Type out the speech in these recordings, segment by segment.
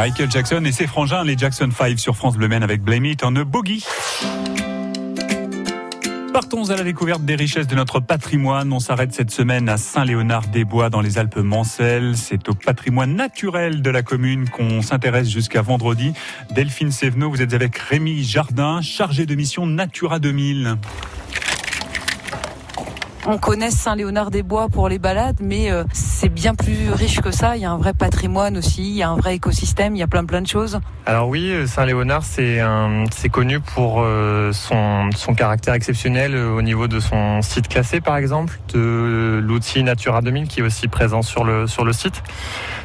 Michael Jackson et ses frangins, les Jackson 5 sur France Bleu Men avec Blame It a Boogie. Partons à la découverte des richesses de notre patrimoine. On s'arrête cette semaine à Saint-Léonard-des-Bois dans les Alpes-Mancelles. C'est au patrimoine naturel de la commune qu'on s'intéresse jusqu'à vendredi. Delphine Sévenot, vous êtes avec Rémi Jardin, chargé de mission Natura 2000. On connaît Saint-Léonard-des-Bois pour les balades, mais euh, c'est bien plus riche que ça. Il y a un vrai patrimoine aussi, il y a un vrai écosystème, il y a plein plein de choses. Alors oui, euh, Saint-Léonard, c'est connu pour euh, son, son caractère exceptionnel au niveau de son site classé, par exemple, de l'outil Natura 2000 qui est aussi présent sur le site.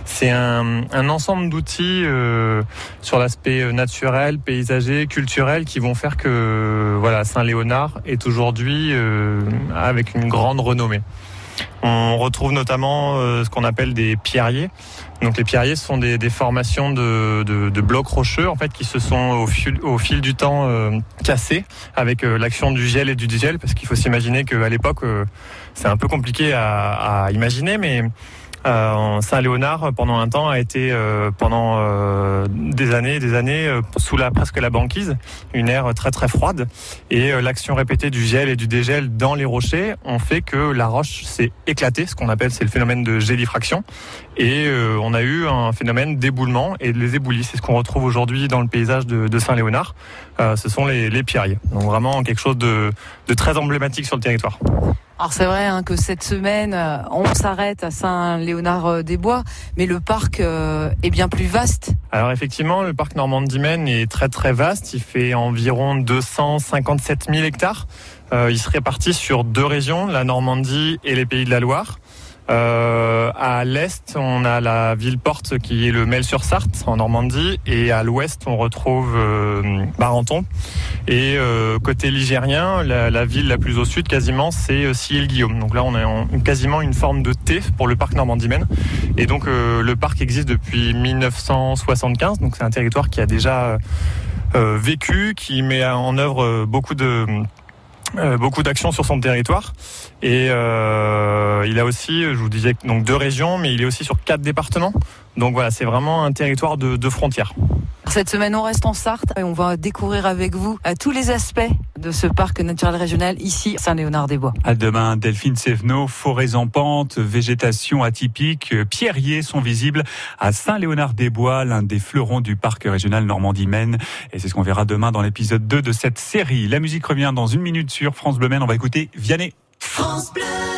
C'est un, ensemble d'outils euh, sur l'aspect naturel, paysager, culturel qui vont faire que voilà Saint-Léonard est aujourd'hui euh, avec une grande renommée. On retrouve notamment euh, ce qu'on appelle des pierriers. Donc les pierriers sont des, des formations de, de, de, blocs rocheux en fait qui se sont au fil, au fil du temps euh, cassés avec euh, l'action du gel et du digel parce qu'il faut s'imaginer qu'à l'époque c'est un peu compliqué à, à imaginer mais euh, Saint-Léonard pendant un temps a été euh, pendant euh, des années, des années sous la presque la banquise, une aire très très froide et l'action répétée du gel et du dégel dans les rochers ont fait que la roche s'est éclatée, ce qu'on appelle c'est le phénomène de gélifraction et on a eu un phénomène d'éboulement et les éboulis, c'est ce qu'on retrouve aujourd'hui dans le paysage de, de Saint-Léonard. ce sont les, les pierriers, donc vraiment quelque chose de, de très emblématique sur le territoire. Alors c'est vrai hein, que cette semaine, euh, on s'arrête à Saint-Léonard-des-Bois, mais le parc euh, est bien plus vaste. Alors effectivement, le parc Normandie-Maine est très très vaste. Il fait environ 257 000 hectares. Euh, il se répartit sur deux régions, la Normandie et les Pays de la Loire. Euh, à l'est, on a la ville porte qui est le Mel-sur-Sarthe en Normandie, et à l'ouest, on retrouve euh, Barenton. Et euh, côté ligérien, la, la, ville la plus au sud, quasiment, c'est euh, guillaume Donc là, on a en, quasiment une forme de T pour le parc Normandie-Maine. Et donc, euh, le parc existe depuis 1975. Donc, c'est un territoire qui a déjà euh, vécu, qui met en œuvre beaucoup de euh, beaucoup d'actions sur son territoire et euh, il a aussi, je vous disais donc deux régions, mais il est aussi sur quatre départements. Donc voilà, c'est vraiment un territoire de, de frontières. Cette semaine, on reste en Sarthe et on va découvrir avec vous à tous les aspects de ce parc naturel régional ici, Saint-Léonard-des-Bois. À demain, Delphine Sévenot, forêts en pente, végétation atypique, pierriers sont visibles à Saint-Léonard-des-Bois, l'un des fleurons du parc régional Normandie-Maine. Et c'est ce qu'on verra demain dans l'épisode 2 de cette série. La musique revient dans une minute sur France Bleu Maine. On va écouter Vianney. France Bleu.